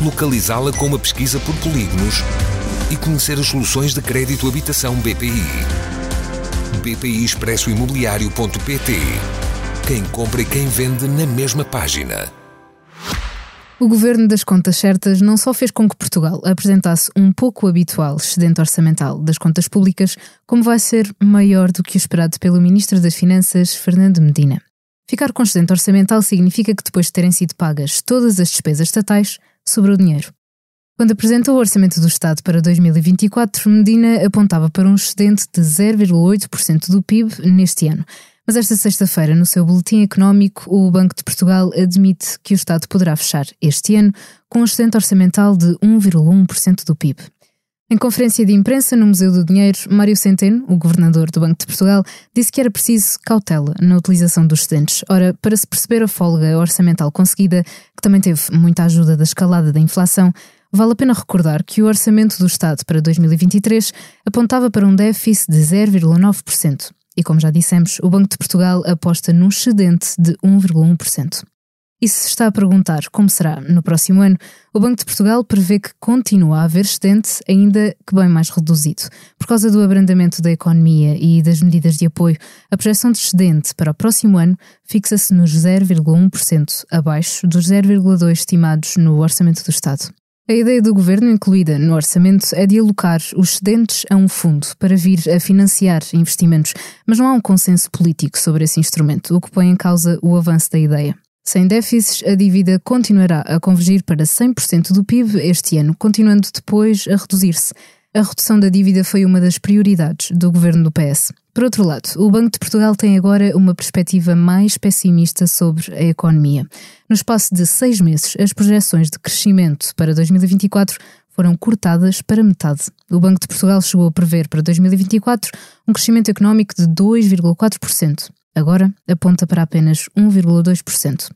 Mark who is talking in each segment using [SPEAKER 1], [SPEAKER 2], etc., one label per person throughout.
[SPEAKER 1] localizá-la com uma pesquisa por polígonos e conhecer as soluções de crédito habitação BPI. BPI Expresso Imobiliário.pt Quem compra e quem vende na mesma página.
[SPEAKER 2] O governo das contas certas não só fez com que Portugal apresentasse um pouco habitual excedente orçamental das contas públicas, como vai ser maior do que o esperado pelo Ministro das Finanças, Fernando Medina. Ficar com excedente orçamental significa que depois de terem sido pagas todas as despesas estatais, sobrou dinheiro. Quando apresentou o Orçamento do Estado para 2024, Medina apontava para um excedente de 0,8% do PIB neste ano. Mas esta sexta-feira, no seu boletim económico, o Banco de Portugal admite que o Estado poderá fechar este ano com um excedente orçamental de 1,1% do PIB. Em conferência de imprensa no Museu do Dinheiro, Mário Centeno, o governador do Banco de Portugal, disse que era preciso cautela na utilização dos excedentes. Ora, para se perceber a folga orçamental conseguida, que também teve muita ajuda da escalada da inflação, vale a pena recordar que o orçamento do Estado para 2023 apontava para um déficit de 0,9%. E como já dissemos, o Banco de Portugal aposta num excedente de 1,1%. E se está a perguntar como será no próximo ano, o Banco de Portugal prevê que continua a haver excedente, ainda que bem mais reduzido. Por causa do abrandamento da economia e das medidas de apoio, a projeção de excedente para o próximo ano fixa-se nos 0,1%, abaixo dos 0,2% estimados no Orçamento do Estado. A ideia do governo, incluída no orçamento, é de alocar os excedentes a um fundo para vir a financiar investimentos, mas não há um consenso político sobre esse instrumento, o que põe em causa o avanço da ideia. Sem déficits, a dívida continuará a convergir para 100% do PIB este ano, continuando depois a reduzir-se. A redução da dívida foi uma das prioridades do governo do PS. Por outro lado, o Banco de Portugal tem agora uma perspectiva mais pessimista sobre a economia. No espaço de seis meses, as projeções de crescimento para 2024 foram cortadas para metade. O Banco de Portugal chegou a prever para 2024 um crescimento económico de 2,4%. Agora aponta para apenas 1,2%.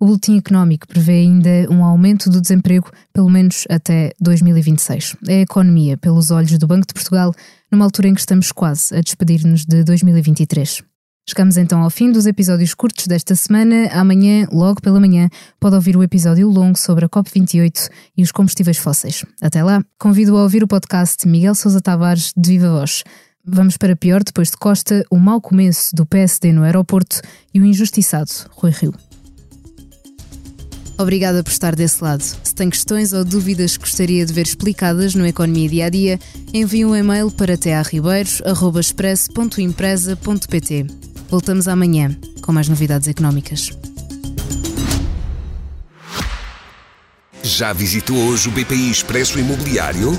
[SPEAKER 2] O Boletim Económico prevê ainda um aumento do desemprego, pelo menos até 2026. É a economia, pelos olhos do Banco de Portugal, numa altura em que estamos quase a despedir-nos de 2023. Chegamos então ao fim dos episódios curtos desta semana. Amanhã, logo pela manhã, pode ouvir o episódio longo sobre a COP28 e os combustíveis fósseis. Até lá, convido a ouvir o podcast Miguel Sousa Tavares de Viva Voz. Vamos para pior depois de Costa, o mau começo do PSD no aeroporto e o injustiçado Rui Rio. Obrigada por estar desse lado. Se tem questões ou dúvidas que gostaria de ver explicadas no Economia Dia a Dia, envie um e-mail para tearribeiros.express.empresa.pt. Voltamos amanhã com mais novidades económicas.
[SPEAKER 1] Já visitou hoje o BPI Expresso Imobiliário?